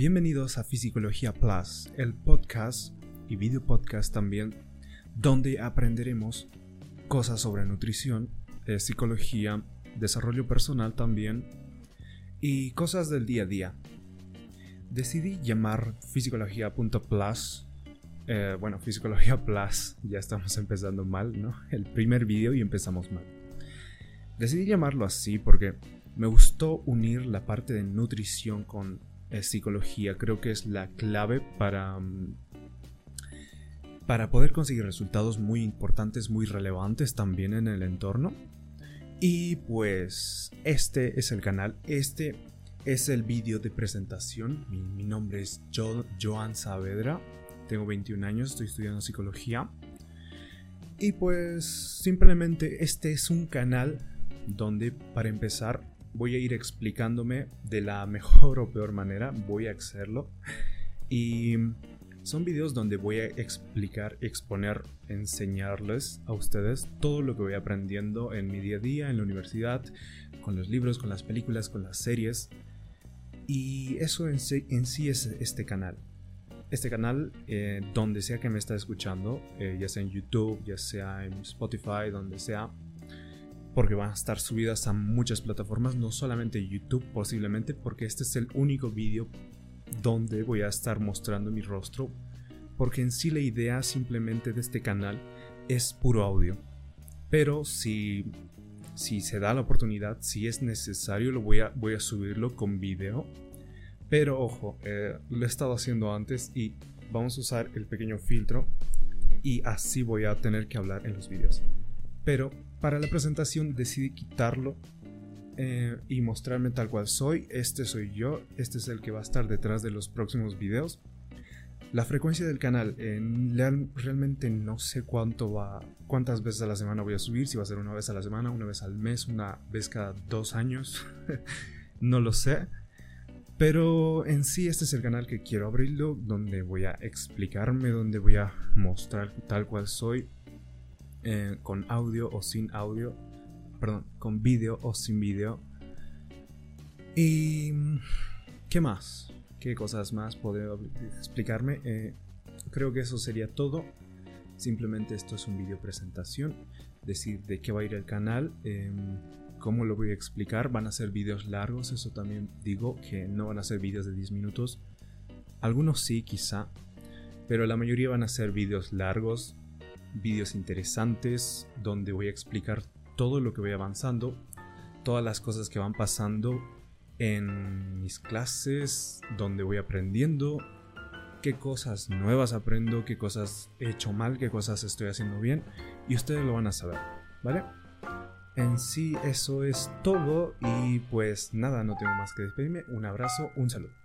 Bienvenidos a Psicología Plus, el podcast y video podcast también, donde aprenderemos cosas sobre nutrición, eh, psicología, desarrollo personal también y cosas del día a día. Decidí llamar Psicología.plus, eh, bueno, Psicología Plus, ya estamos empezando mal, ¿no? El primer video y empezamos mal. Decidí llamarlo así porque me gustó unir la parte de nutrición con psicología. Creo que es la clave para, mm, para poder conseguir resultados muy importantes, muy relevantes también en el entorno. Y pues este es el canal, este es el vídeo de presentación. Mi, nombre es Joan Saavedra, tengo 21 años, estoy estudiando psicología. Y pues simplemente este es un canal donde para empezar voy a ir explicándome de la mejor o peor manera, voy a hacerlo. Y son videos donde voy a explicar, exponer, enseñarles a ustedes todo lo que voy aprendiendo en mi día a día, en la universidad, con los libros, con las películas, con las series. Y eso en sí, es este canal. Este canal, eh, donde sea que me está escuchando, eh, ya sea en YouTube, ya sea en Spotify, donde sea, porque van a estar subidas a muchas plataformas, no solamente YouTube posiblemente, porque este es el único vídeo donde voy a estar mostrando mi rostro, porque en sí la idea simplemente de este canal es puro audio. Pero si, si se da la oportunidad, si es necesario, lo voy a, voy a subirlo con video. Pero ojo, eh, lo he estado haciendo antes y vamos a usar el pequeño filtro y así voy a tener que hablar en los vídeos. Pero para la presentación decidí quitarlo eh, y mostrarme tal cual soy. Este soy yo, este es el que va a estar detrás de los próximos videos. La frecuencia del canal, realmente no sé cuánto va, cuántas veces a la semana voy a subir, si va a ser una vez a la semana, una vez al mes, una vez cada dos años, no lo sé. Pero en sí este es el canal que quiero abrirlo, donde voy a explicarme, donde voy a mostrar tal cual soy, eh, con audio o sin audio, perdón, con vídeo o sin vídeo. Y... ¿Qué más? ¿Qué cosas más podría explicarme? Eh, creo que eso sería todo. Simplemente esto es un vídeo presentación. Decir de qué va a ir el canal. Em, cómo lo voy a explicar. Van a ser vídeos largos. Eso también digo que no van a ser vídeos de 10 minutos. Algunos sí, quizá. Pero la mayoría van a ser vídeos largos vídeos interesantes donde voy a explicar todo lo que voy avanzando, todas las cosas que van pasando en mis clases, donde voy aprendiendo, qué cosas nuevas aprendo, qué cosas he hecho mal, qué cosas estoy haciendo bien y ustedes lo van a saber, ¿vale? En sí eso es todo y pues nada, no tengo más que despedirme. Un abrazo, un saludo.